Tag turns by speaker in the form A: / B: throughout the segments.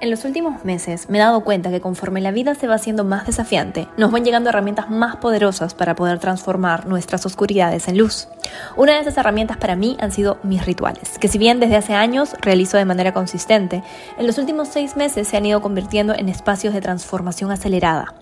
A: En los últimos meses me he dado cuenta que conforme la vida se va haciendo más desafiante, nos van llegando herramientas más poderosas para poder transformar nuestras oscuridades en luz. Una de esas herramientas para mí han sido mis rituales, que si bien desde hace años realizo de manera consistente, en los últimos seis meses se han ido convirtiendo en espacios de transformación acelerada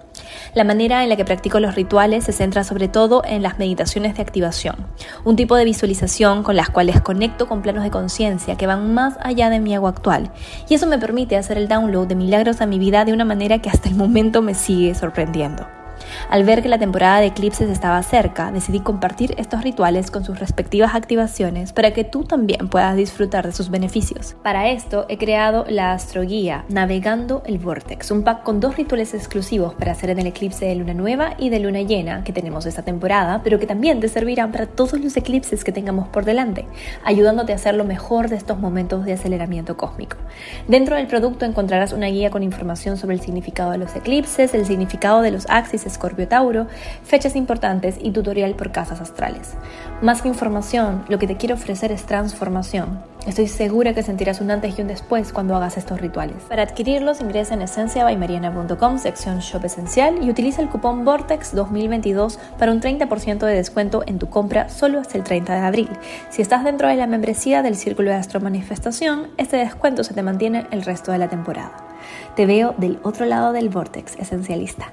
A: la manera en la que practico los rituales se centra sobre todo en las meditaciones de activación, un tipo de visualización con las cuales conecto con planos de conciencia que van más allá de mi ego actual, y eso me permite hacer el download de milagros a mi vida de una manera que hasta el momento me sigue sorprendiendo. Al ver que la temporada de eclipses estaba cerca, decidí compartir estos rituales con sus respectivas activaciones para que tú también puedas disfrutar de sus beneficios. Para esto he creado la astroguía Navegando el Vortex, un pack con dos rituales exclusivos para hacer en el eclipse de luna nueva y de luna llena que tenemos esta temporada, pero que también te servirán para todos los eclipses que tengamos por delante, ayudándote a hacer lo mejor de estos momentos de aceleramiento cósmico. Dentro del producto encontrarás una guía con información sobre el significado de los eclipses, el significado de los axis Escorpio Tauro, fechas importantes y tutorial por casas astrales. Más que información, lo que te quiero ofrecer es transformación. Estoy segura que sentirás un antes y un después cuando hagas estos rituales. Para adquirirlos ingresa en esenciabaymariana.com, sección Shop Esencial y utiliza el cupón Vortex 2022 para un 30% de descuento en tu compra solo hasta el 30 de abril. Si estás dentro de la membresía del Círculo de Astro Manifestación, este descuento se te mantiene el resto de la temporada. Te veo del otro lado del Vortex Esencialista.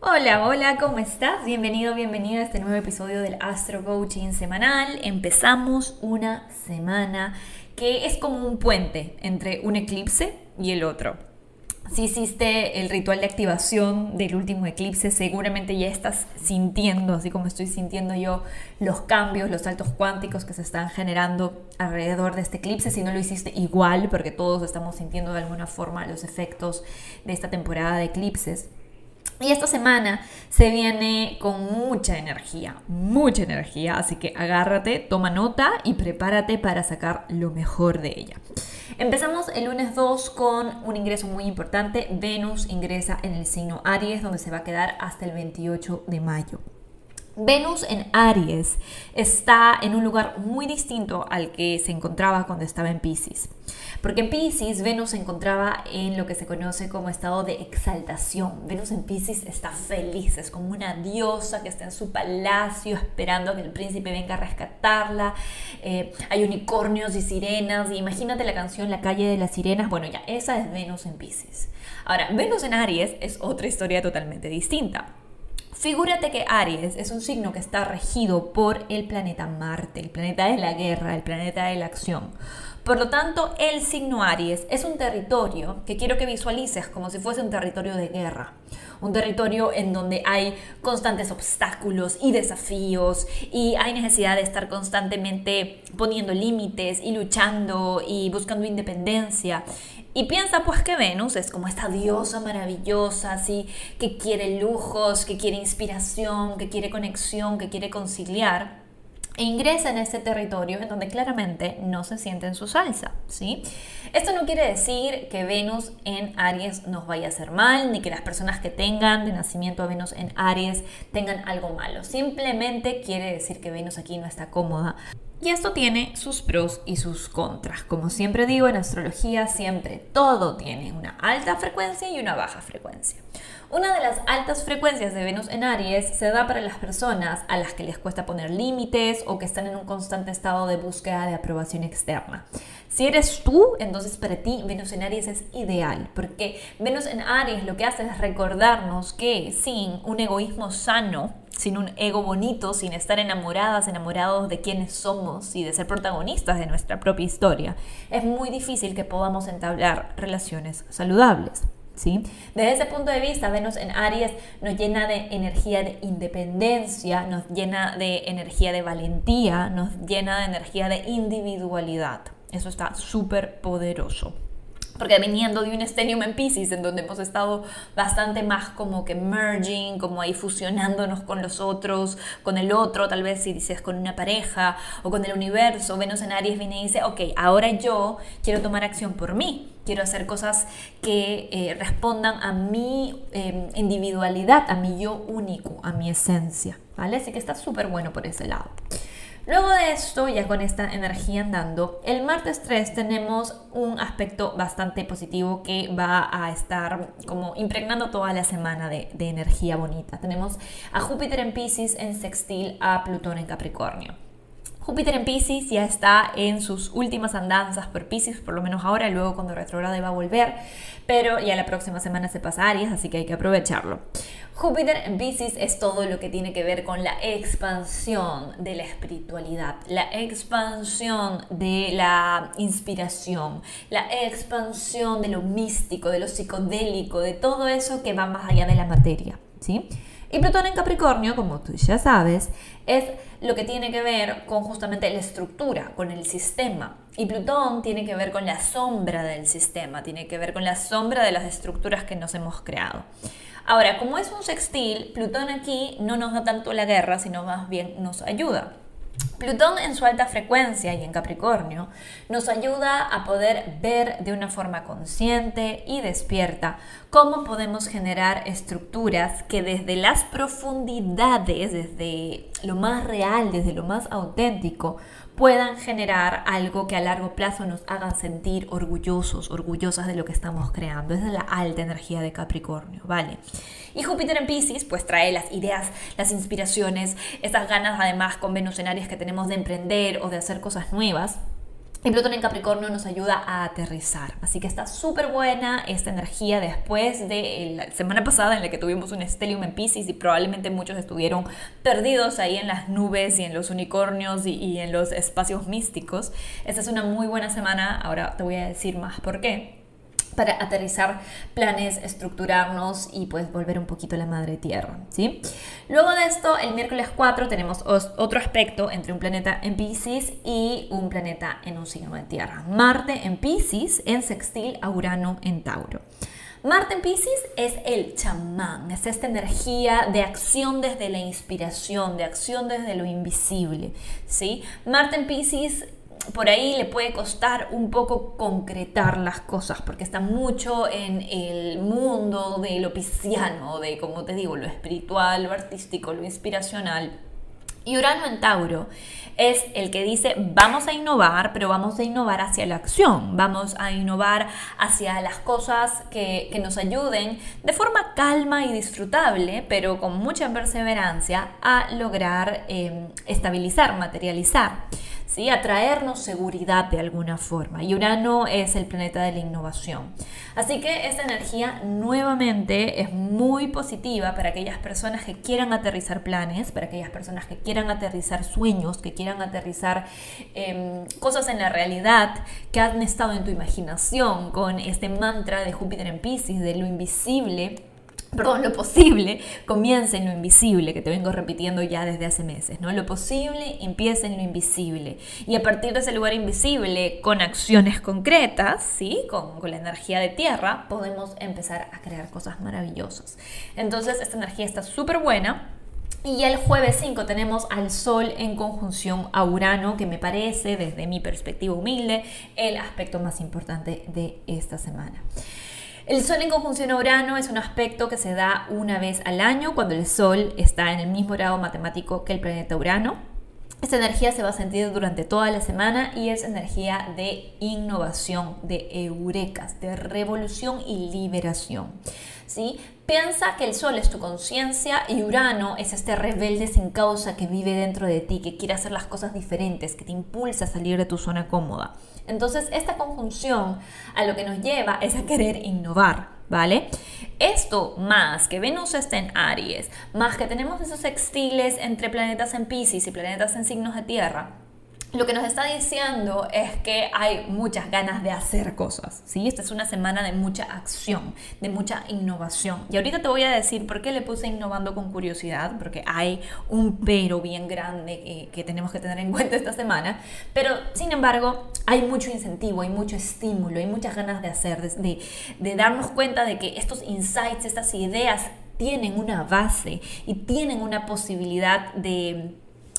A: Hola, hola, ¿cómo estás? Bienvenido, bienvenida a este nuevo episodio del Astro Coaching semanal. Empezamos una semana que es como un puente entre un eclipse y el otro. Si hiciste el ritual de activación del último eclipse, seguramente ya estás sintiendo, así como estoy sintiendo yo, los cambios, los saltos cuánticos que se están generando alrededor de este eclipse. Si no lo hiciste igual, porque todos estamos sintiendo de alguna forma los efectos de esta temporada de eclipses. Y esta semana se viene con mucha energía, mucha energía, así que agárrate, toma nota y prepárate para sacar lo mejor de ella. Empezamos el lunes 2 con un ingreso muy importante. Venus ingresa en el signo Aries, donde se va a quedar hasta el 28 de mayo. Venus en Aries está en un lugar muy distinto al que se encontraba cuando estaba en Pisces. Porque en Pisces Venus se encontraba en lo que se conoce como estado de exaltación. Venus en Pisces está feliz, es como una diosa que está en su palacio esperando que el príncipe venga a rescatarla. Eh, hay unicornios y sirenas. Y imagínate la canción La calle de las sirenas. Bueno, ya, esa es Venus en Pisces. Ahora, Venus en Aries es otra historia totalmente distinta. Figúrate que Aries es un signo que está regido por el planeta Marte, el planeta de la guerra, el planeta de la acción. Por lo tanto, el signo Aries es un territorio que quiero que visualices como si fuese un territorio de guerra, un territorio en donde hay constantes obstáculos y desafíos y hay necesidad de estar constantemente poniendo límites y luchando y buscando independencia. Y piensa pues que Venus es como esta diosa maravillosa, así, que quiere lujos, que quiere inspiración, que quiere conexión, que quiere conciliar. E ingresa en este territorio en donde claramente no se siente en su salsa, ¿sí? Esto no quiere decir que Venus en Aries nos vaya a hacer mal, ni que las personas que tengan de nacimiento a Venus en Aries tengan algo malo. Simplemente quiere decir que Venus aquí no está cómoda y esto tiene sus pros y sus contras. Como siempre digo, en astrología siempre todo tiene una alta frecuencia y una baja frecuencia. Una de las altas frecuencias de Venus en Aries se da para las personas a las que les cuesta poner límites o que están en un constante estado de búsqueda de aprobación externa. Si eres tú, entonces para ti Venus en Aries es ideal, porque Venus en Aries lo que hace es recordarnos que sin un egoísmo sano, sin un ego bonito, sin estar enamoradas, enamorados de quiénes somos y de ser protagonistas de nuestra propia historia, es muy difícil que podamos entablar relaciones saludables. Desde ese punto de vista, Venus en Aries nos llena de energía de independencia, nos llena de energía de valentía, nos llena de energía de individualidad. Eso está súper poderoso. Porque viniendo de un estenium en Pisces, en donde hemos estado bastante más como que merging, como ahí fusionándonos con los otros, con el otro, tal vez si dices con una pareja o con el universo, Venus en Aries viene y dice, ok, ahora yo quiero tomar acción por mí, quiero hacer cosas que eh, respondan a mi em, individualidad, a mi yo único, a mi esencia, ¿vale? Así que está súper bueno por ese lado. Luego de esto, ya con esta energía andando, el martes 3 tenemos un aspecto bastante positivo que va a estar como impregnando toda la semana de, de energía bonita. Tenemos a Júpiter en Pisces en sextil a Plutón en Capricornio. Júpiter en Pisces ya está en sus últimas andanzas por Pisces, por lo menos ahora, luego cuando retrograde va a volver, pero ya la próxima semana se pasa a Aries, así que hay que aprovecharlo. Júpiter en Pisces es todo lo que tiene que ver con la expansión de la espiritualidad, la expansión de la inspiración, la expansión de lo místico, de lo psicodélico, de todo eso que va más allá de la materia, ¿sí? Y Plutón en Capricornio, como tú ya sabes, es lo que tiene que ver con justamente la estructura, con el sistema. Y Plutón tiene que ver con la sombra del sistema, tiene que ver con la sombra de las estructuras que nos hemos creado. Ahora, como es un sextil, Plutón aquí no nos da tanto la guerra, sino más bien nos ayuda. Plutón en su alta frecuencia y en Capricornio nos ayuda a poder ver de una forma consciente y despierta cómo podemos generar estructuras que desde las profundidades, desde lo más real, desde lo más auténtico, puedan generar algo que a largo plazo nos haga sentir orgullosos, orgullosas de lo que estamos creando. Esa es la alta energía de Capricornio, ¿vale? Y Júpiter en Pisces pues trae las ideas, las inspiraciones, esas ganas además con Venus en Aries que tenemos de emprender o de hacer cosas nuevas. Y Plutón en Capricornio nos ayuda a aterrizar. Así que está súper buena esta energía después de la semana pasada en la que tuvimos un Stellium en Pisces y probablemente muchos estuvieron perdidos ahí en las nubes y en los unicornios y, y en los espacios místicos. Esta es una muy buena semana. Ahora te voy a decir más por qué para aterrizar planes, estructurarnos y pues volver un poquito a la madre tierra, ¿sí? Luego de esto, el miércoles 4 tenemos otro aspecto entre un planeta en Pisces y un planeta en un signo de tierra. Marte en Pisces en sextil a Urano en Tauro. Marte en Pisces es el chamán, es esta energía de acción desde la inspiración, de acción desde lo invisible, ¿sí? Marte en Pisces por ahí le puede costar un poco concretar las cosas, porque está mucho en el mundo de lo pisciano, de, como te digo, lo espiritual, lo artístico, lo inspiracional. Y Urano en Tauro es el que dice vamos a innovar, pero vamos a innovar hacia la acción, vamos a innovar hacia las cosas que, nos ayuden de forma calma y disfrutable, pero con mucha perseverancia a lograr eh, estabilizar, materializar. ¿Sí? a seguridad de alguna forma. Y Urano es el planeta de la innovación. Así que esta energía nuevamente es muy positiva para aquellas personas que quieran aterrizar planes, para aquellas personas que quieran aterrizar sueños, que quieran aterrizar em, cosas en la realidad que han estado en tu imaginación con este mantra de Júpiter en Pisces, de lo invisible perdón, lo posible comienza en lo invisible, que te vengo repitiendo ya desde hace meses, ¿no? Lo posible empieza en lo invisible. Y a partir de ese lugar invisible, con acciones concretas, ¿sí? Con, con la energía de tierra, podemos empezar a crear cosas maravillosas. Entonces, esta energía está súper buena. Y el jueves 5 tenemos al Sol en conjunción a Urano, que me parece, desde mi perspectiva humilde, el aspecto más importante de esta semana. El Sol en conjunción a Urano es un aspecto que se da una vez al año cuando el Sol está en el mismo grado matemático que el planeta Urano. Esta energía se va a sentir durante toda la semana y es energía de innovación, de eurecas, de revolución y liberación. ¿sí? Piensa que el Sol es tu conciencia y Urano es este rebelde sin causa que vive dentro de ti, que quiere hacer las cosas diferentes, que te impulsa a salir de tu zona cómoda. Entonces, esta conjunción a lo que nos lleva es a querer innovar, ¿vale? Esto más que Venus está en Aries, más que tenemos esos sextiles entre planetas en Pisces y planetas en signos de tierra, lo que nos está diciendo es que hay muchas ganas de hacer cosas, ¿sí? Esta es una semana de mucha acción, de mucha innovación. Y ahorita te voy a decir por qué le puse innovando con curiosidad, porque hay un pero bien grande que, tenemos que tener en cuenta esta semana, pero sin embargo hay mucho incentivo, hay mucho estímulo, hay muchas ganas de hacer, de, de darnos cuenta de que estos insights, estas ideas tienen una base y tienen una posibilidad de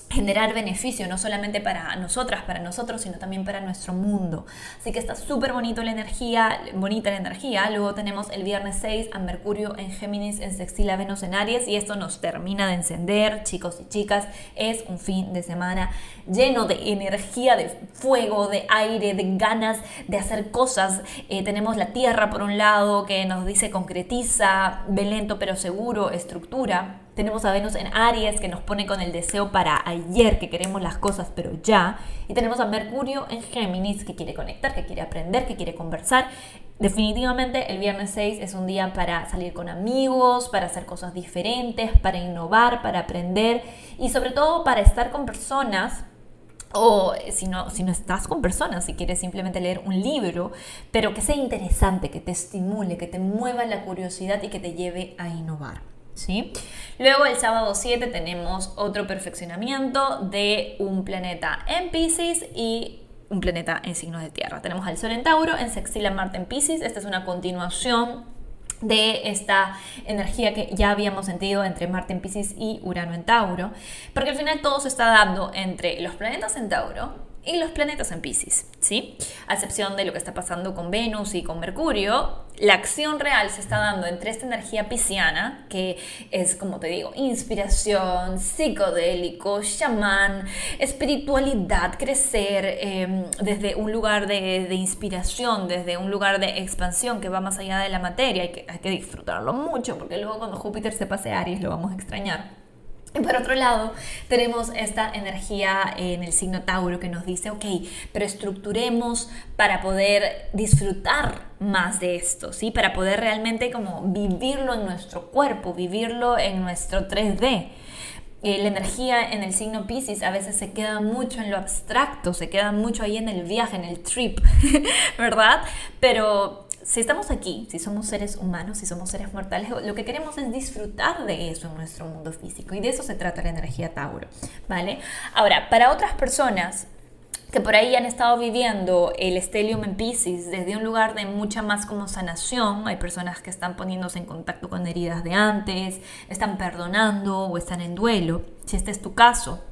A: generar beneficio, no solamente para nosotras, para nosotros, sino también para nuestro mundo. Así que está súper bonito la energía, bonita la energía. Luego tenemos el viernes 6 a Mercurio en Géminis, en Sextil Venus en Aries y esto nos termina de encender, chicos y chicas. Es un fin de semana lleno de energía, de fuego, de aire, de ganas de hacer cosas. Eh, tenemos la Tierra por un lado que nos dice concretiza, ve lento pero seguro, estructura. Tenemos a Venus en Aries que nos pone con el deseo para ayer, que queremos las cosas pero ya. Y tenemos a Mercurio en Géminis que quiere conectar, que quiere aprender, que quiere conversar. Definitivamente el viernes 6 es un día para salir con amigos, para hacer cosas diferentes, para innovar, para aprender y sobre todo para estar con personas o si no, si no estás con personas, si quieres simplemente leer un libro, pero que sea interesante, que te estimule, que te mueva la curiosidad y que te lleve a innovar. Luego el sábado 7 tenemos otro perfeccionamiento de un planeta en Pisces y un planeta en signo de tierra. Tenemos al Sol en Tauro, en sextil a Marte en Pisces. Esta es una continuación de esta energía que ya habíamos sentido entre Marte en Pisces y Urano en Tauro, porque al final todo se está dando entre los planetas en Tauro y los planetas en Pisces, ¿sí? A excepción de lo que está pasando con Venus y con Mercurio, la acción real se está dando entre esta energía pisciana, que es, como te digo, inspiración, psicodélico, chamán, espiritualidad, crecer em, desde un lugar de, inspiración, desde un lugar de expansión que va más allá de la materia. Hay que, hay que disfrutarlo mucho, porque luego cuando Júpiter se pase a Aries lo vamos a extrañar. Y por otro lado, tenemos esta energía en el signo Tauro que nos dice, ok, pero estructuremos para poder disfrutar más de esto, ¿sí? Para poder realmente como vivirlo en nuestro cuerpo, vivirlo en nuestro 3D. Eh, la energía en el signo Pisces a veces se queda mucho en lo abstracto, se queda mucho ahí en el viaje, en el trip, ¿verdad? Pero si estamos aquí, si somos seres humanos, si somos seres mortales, lo que queremos es disfrutar de eso en nuestro mundo físico y de eso se trata la energía Tauro, ¿vale? Ahora, para otras personas que por ahí han estado viviendo el Stellium en Pisces desde un lugar de mucha más como sanación, hay personas que están poniéndose en contacto con heridas de antes, están perdonando o están en duelo, si este es tu caso,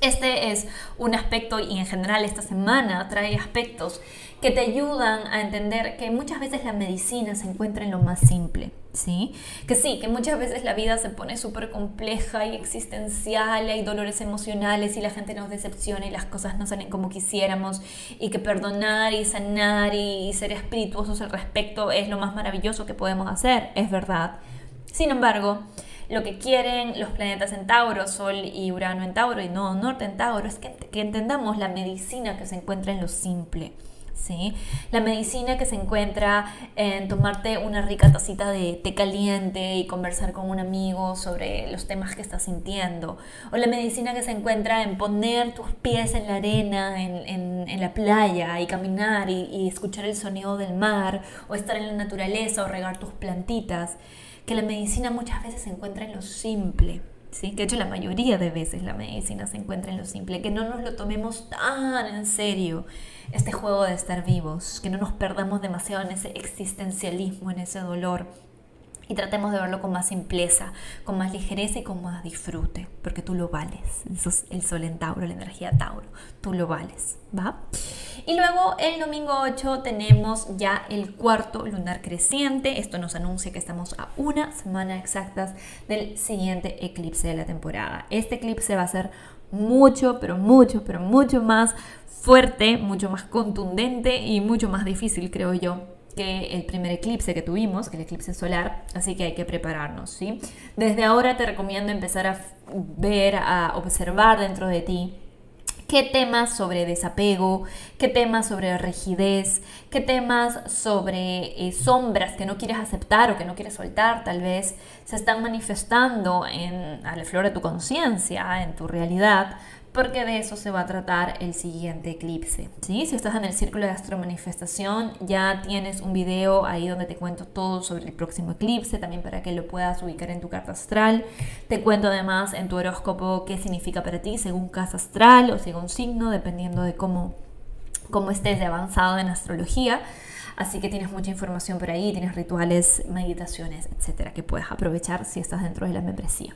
A: este es un aspecto y en general esta semana trae aspectos que te ayudan a entender que muchas veces la medicina se encuentra en lo más simple, ¿sí? Que sí, que muchas veces la vida se pone súper compleja y existencial, y hay dolores emocionales y la gente nos decepciona y las cosas no salen como quisiéramos y que perdonar y sanar y ser espirituosos al respecto es lo más maravilloso que podemos hacer, es verdad. Sin embargo, lo que quieren los planetas en Tauro, Sol y Urano en Tauro y no Norte en Tauro, es que, que entendamos la medicina que se encuentra en lo simple. ¿Sí? La medicina que se encuentra en tomarte una rica tacita de té caliente y conversar con un amigo sobre los temas que estás sintiendo. O la medicina que se encuentra en poner tus pies en la arena, en, en, la playa y caminar y, y escuchar el sonido del mar. O estar en la naturaleza o regar tus plantitas que la medicina muchas veces se encuentra en lo simple, ¿sí? que de hecho la mayoría de veces la medicina se encuentra en lo simple, que no nos lo tomemos tan en serio este juego de estar vivos, que no nos perdamos demasiado en ese existencialismo, en ese dolor, y tratemos de verlo con más simpleza, con más ligereza y con más disfrute, porque tú lo vales. Eso es el sol en Tauro, la energía Tauro, tú lo vales, ¿va? Y luego el domingo 8 tenemos ya el cuarto lunar creciente. Esto nos anuncia que estamos a una semana exactas del siguiente eclipse de la temporada. Este eclipse va a ser mucho, pero mucho, pero mucho más fuerte, mucho más contundente y mucho más difícil, creo yo, el primer eclipse que tuvimos, que el eclipse solar, así que hay que prepararnos, ¿sí? Desde ahora te recomiendo empezar a ver, a observar dentro de ti qué temas sobre desapego, qué temas sobre rigidez, qué temas sobre eh, sombras que no quieres aceptar o que no quieres soltar, tal vez se están manifestando en, a la flor de tu conciencia, en tu realidad, porque de eso se va a tratar el siguiente eclipse. ¿sí? Si estás en el círculo de astromanifestación, ya tienes un video ahí donde te cuento todo sobre el próximo eclipse, también para que lo puedas ubicar en tu carta astral. Te cuento además en tu horóscopo qué significa para ti según casa astral o según signo, dependiendo de cómo, cómo estés de avanzado en astrología. Así que tienes mucha información por ahí, tienes rituales, meditaciones, etcétera, que puedes aprovechar si estás dentro de la membresía.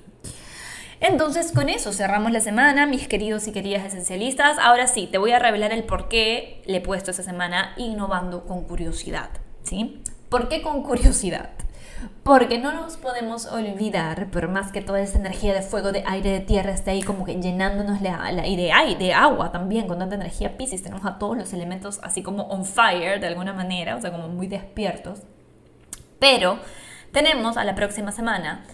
A: Entonces con eso cerramos la semana, mis queridos y queridas esencialistas. Ahora sí, te voy a revelar el por qué le he puesto esta semana innovando con curiosidad. ¿sí? ¿Por qué con curiosidad? Porque no nos podemos olvidar, por más que toda esa energía de fuego, de aire, de tierra esté ahí como que llenándonos la, la y de aire, de agua también, con tanta energía Pisces, tenemos a todos los elementos así como on fire de alguna manera, o sea, como muy despiertos. Pero tenemos a la próxima semana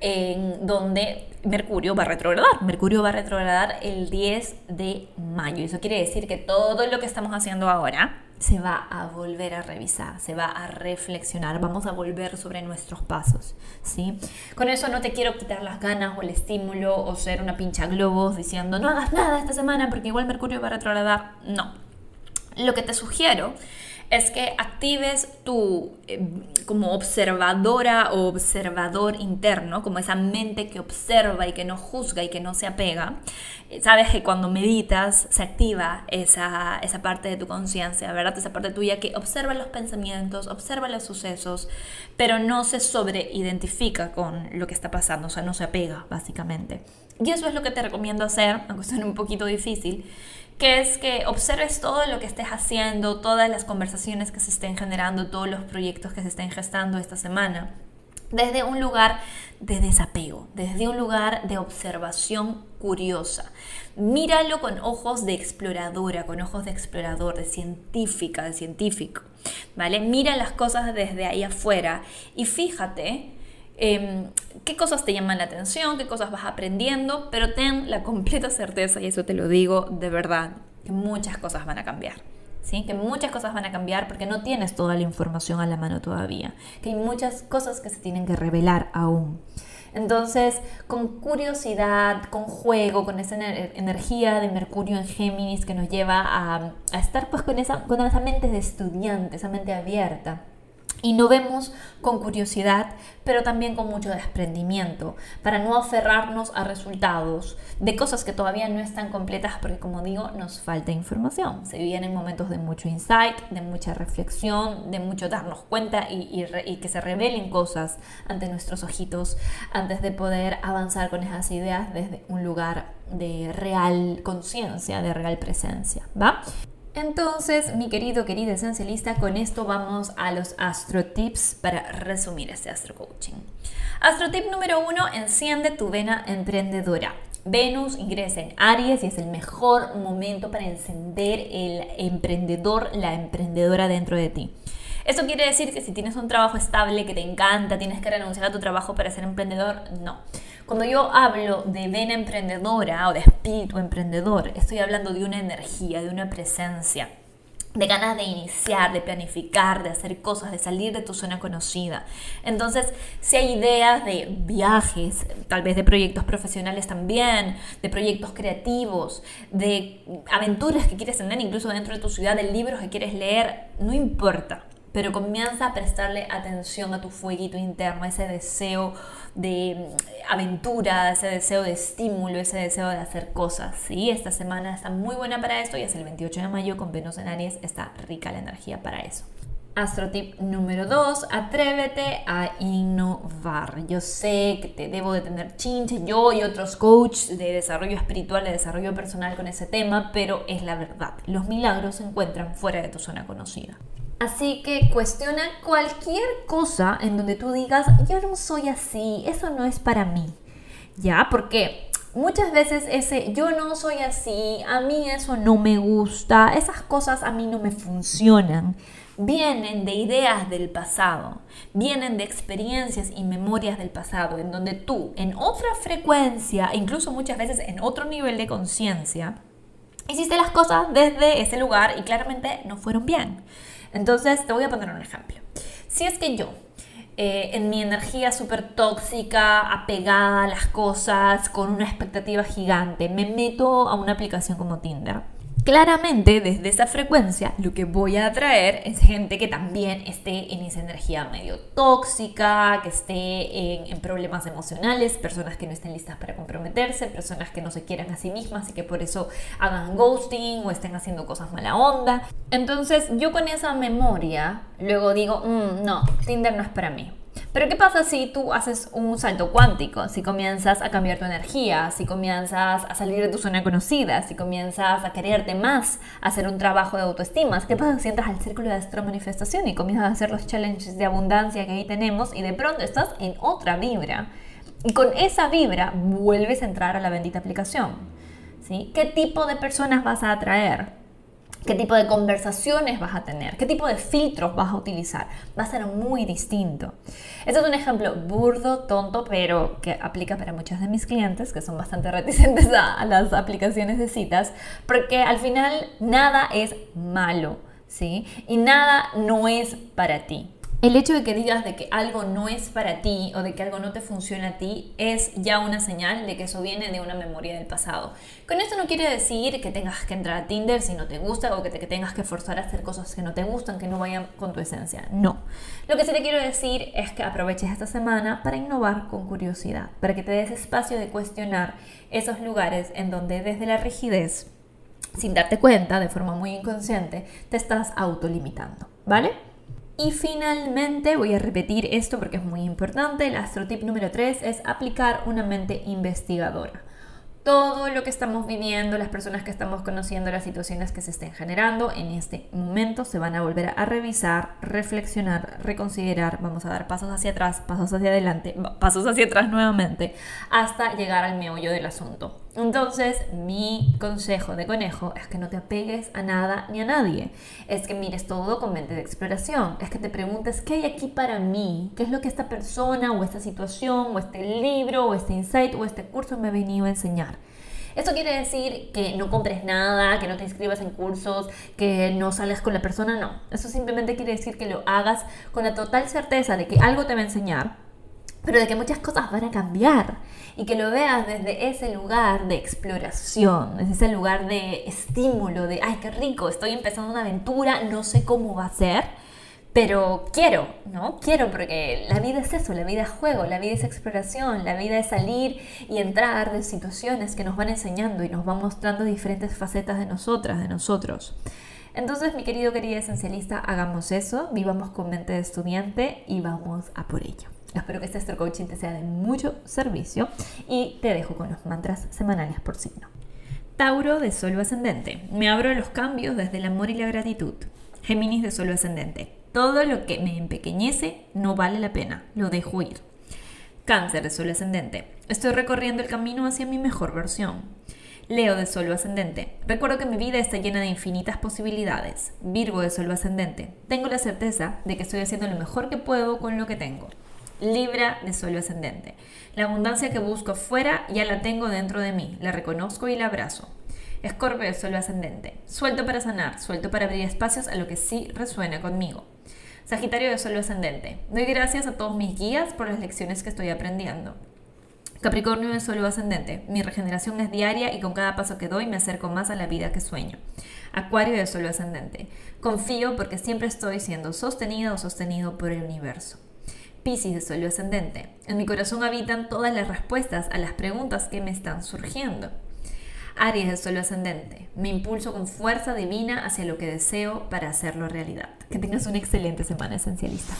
A: en donde Mercurio va a retrogradar. Mercurio va a retrogradar el 10 de mayo. Eso quiere decir que todo lo que estamos haciendo ahora se va a volver a revisar, se va a reflexionar, vamos a volver sobre nuestros pasos, ¿sí? Con eso no te quiero quitar las ganas o el estímulo o ser una pincha globos diciendo no hagas nada esta semana porque igual Mercurio va a retrogradar. No. Lo que te sugiero es que actives tu eh, como observadora o observador interno, como esa mente que observa y que no juzga y que no se apega. Eh, sabes que cuando meditas se activa esa, esa parte de tu conciencia, ¿verdad? Esa parte tuya que observa los pensamientos, observa los sucesos, pero no se sobreidentifica con lo que está pasando, o sea, no se apega, básicamente. Y eso es lo que te recomiendo hacer, aunque suene un poquito difícil que es que observes todo lo que estés haciendo, todas las conversaciones que se estén generando, todos los proyectos que se estén gestando esta semana, desde un lugar de desapego, desde un lugar de observación curiosa. Míralo con ojos de exploradora, con ojos de explorador, de científica, de científico, ¿vale? Mira las cosas desde ahí afuera y fíjate Em, qué cosas te llaman la atención, qué cosas vas aprendiendo, pero ten la completa certeza, y eso te lo digo de verdad, que muchas cosas van a cambiar. ¿Sí? Que muchas cosas van a cambiar porque no tienes toda la información a la mano todavía. Que hay muchas cosas que se tienen que revelar aún. Entonces, con curiosidad, con juego, con esa energía de Mercurio en Géminis que nos lleva a, a estar pues con esa, con esa mente de estudiante, esa mente abierta y no vemos con curiosidad, pero también con mucho desprendimiento, para no aferrarnos a resultados de cosas que todavía no están completas, porque como digo, nos falta información. Se vienen momentos de mucho insight, de mucha reflexión, de mucho darnos cuenta y, y que se revelen cosas ante nuestros ojitos antes de poder avanzar con esas ideas desde un lugar de real conciencia, de real presencia. ¿Va? Entonces, mi querido, querida esencialista, con esto vamos a los astro tips para resumir este astro coaching. Astro tip número uno, enciende tu vena emprendedora. Venus ingresa en Aries y es el mejor momento para encender el emprendedor, la emprendedora dentro de ti. ¿Eso quiere decir que si tienes un trabajo estable que te encanta, tienes que renunciar a tu trabajo para ser emprendedor? No. Cuando yo hablo de vena emprendedora o de espíritu emprendedor, estoy hablando de una energía, de una presencia de ganas de iniciar, de planificar, de hacer cosas, de salir de tu zona conocida. Entonces, si hay ideas de viajes, tal vez de proyectos profesionales también, de proyectos creativos, de aventuras que quieres tener incluso dentro de tu ciudad, de libros que quieres leer, no importa pero comienza a prestarle atención a tu fueguito interno, a ese deseo de mm, aventura, ese deseo de estímulo, ese deseo de hacer cosas. ¿sí? Esta semana está muy buena para esto y es el 28 de mayo con Venus en Aries, está rica la energía para eso. Astro tip número 2, atrévete a innovar. Yo sé que te debo de tener chinche, yo y otros coaches de desarrollo espiritual, de desarrollo personal con ese tema, pero es la verdad. Los milagros se encuentran fuera de tu zona conocida. Así que cuestiona cualquier cosa en donde tú digas, yo no soy así, eso no es para mí. ¿Ya? Porque muchas veces ese yo no soy así, a mí eso no me gusta, esas cosas a mí no me funcionan, vienen de ideas del pasado, vienen de experiencias y memorias del pasado, en donde tú en otra frecuencia, incluso muchas veces en otro nivel de conciencia, hiciste las cosas desde ese lugar y claramente no fueron bien. Entonces, te voy a poner un ejemplo. Si es que yo eh, en mi energía súper tóxica, apegada a las cosas, con una expectativa gigante. Me meto a una aplicación como Tinder claramente desde esa frecuencia lo que voy a atraer es gente que también esté en esa energía medio tóxica, que esté en, problemas emocionales, personas que no estén listas para comprometerse, personas que no se quieran a sí mismas y que por eso hagan ghosting o estén haciendo cosas mala onda. Entonces yo con esa memoria luego digo, mm, no, Tinder no es para mí. Pero ¿qué pasa si tú haces un salto cuántico? Si comienzas a cambiar tu energía, si comienzas a salir de tu zona conocida, si comienzas a quererte más, a hacer un trabajo de autoestima. ¿Qué pasa si entras al círculo de astro manifestación y comienzas a hacer los challenges de abundancia que ahí tenemos y de pronto estás en otra vibra? Y con esa vibra vuelves a entrar a la bendita aplicación. ¿sí? ¿Qué tipo de personas vas a atraer? Qué tipo de conversaciones vas a tener, qué tipo de filtros vas a utilizar. Va a ser muy distinto. Este es un ejemplo burdo, tonto, pero que aplica para muchos de mis clientes que son bastante reticentes a, las aplicaciones de citas, porque al final nada es malo, ¿sí? Y nada no es para ti. El hecho de que digas de que algo no es para ti o de que algo no te funciona a ti es ya una señal de que eso viene de una memoria del pasado. Con esto no quiere decir que tengas que entrar a Tinder si no te gusta o que te tengas que forzar a hacer cosas que no te gustan, que no vayan con tu esencia. No. Lo que sí te quiero decir es que aproveches esta semana para innovar con curiosidad, para que te des espacio de cuestionar esos lugares en donde desde la rigidez, sin darte cuenta, de forma muy inconsciente, te estás autolimitando. ¿Vale? Y finalmente, voy a repetir esto porque es muy importante, el astrotip número 3 es aplicar una mente investigadora todo lo que estamos viviendo, las personas que estamos conociendo, las situaciones que se estén generando en este momento se van a volver a revisar, reflexionar, reconsiderar, vamos a dar pasos hacia atrás, pasos hacia adelante, pasos hacia atrás nuevamente, hasta llegar al meollo del asunto. Entonces, mi consejo de conejo es que no te apegues a nada ni a nadie. Es que mires todo con mente de exploración. Es que te preguntes qué hay aquí para mí, qué es lo que esta persona o esta situación o este libro o este insight o este curso me ha venido a enseñar. Esto quiere decir que no compres nada, que no te inscribas en cursos, que no sales con la persona, no. Eso simplemente quiere decir que lo hagas con la total certeza de que algo te va a enseñar, pero de que muchas cosas van a cambiar y que lo veas desde ese lugar de exploración, desde ese lugar de estímulo, de, ay, qué rico, estoy empezando una aventura, no sé cómo va a ser pero quiero, ¿no? Quiero porque la vida es eso, la vida es juego, la vida es exploración, la vida es salir y entrar de situaciones que nos van enseñando y nos van mostrando diferentes facetas de nosotras, de nosotros. Entonces, mi querido, querida esencialista, hagamos eso, vivamos con mente de estudiante y vamos a por ello. Espero que este Astro Coaching te sea de mucho servicio y te dejo con los mantras semanales por signo. Tauro de Sol ascendente. Me abro a los cambios desde el amor y la gratitud. Géminis de Sol ascendente. Todo lo que me empequeñece no vale la pena, lo dejo ir. Cáncer de Sol ascendente. Estoy recorriendo el camino hacia mi mejor versión. Leo de Sol ascendente. Recuerdo que mi vida está llena de infinitas posibilidades. Virgo de Sol ascendente. Tengo la certeza de que estoy haciendo lo mejor que puedo con lo que tengo. Libra de Sol ascendente. La abundancia que busco fuera ya la tengo dentro de mí. La reconozco y la abrazo. Escorpio de Sol ascendente. Suelto para sanar, suelto para abrir espacios a lo que sí resuena conmigo. Sagitario de Sol ascendente. Doy gracias a todos mis guías por las lecciones que estoy aprendiendo. Capricornio de Sol ascendente. Mi regeneración es diaria y con cada paso que doy me acerco más a la vida que sueño. Acuario de Sol ascendente. Confío porque siempre estoy siendo sostenida o sostenido por el universo. De Sol ascendente. En mi corazón habitan todas las respuestas a las preguntas que me están surgiendo. Aries de Sol ascendente. Me impulso con fuerza divina hacia lo que deseo para hacerlo realidad. Que tengas una excelente semana esencialista.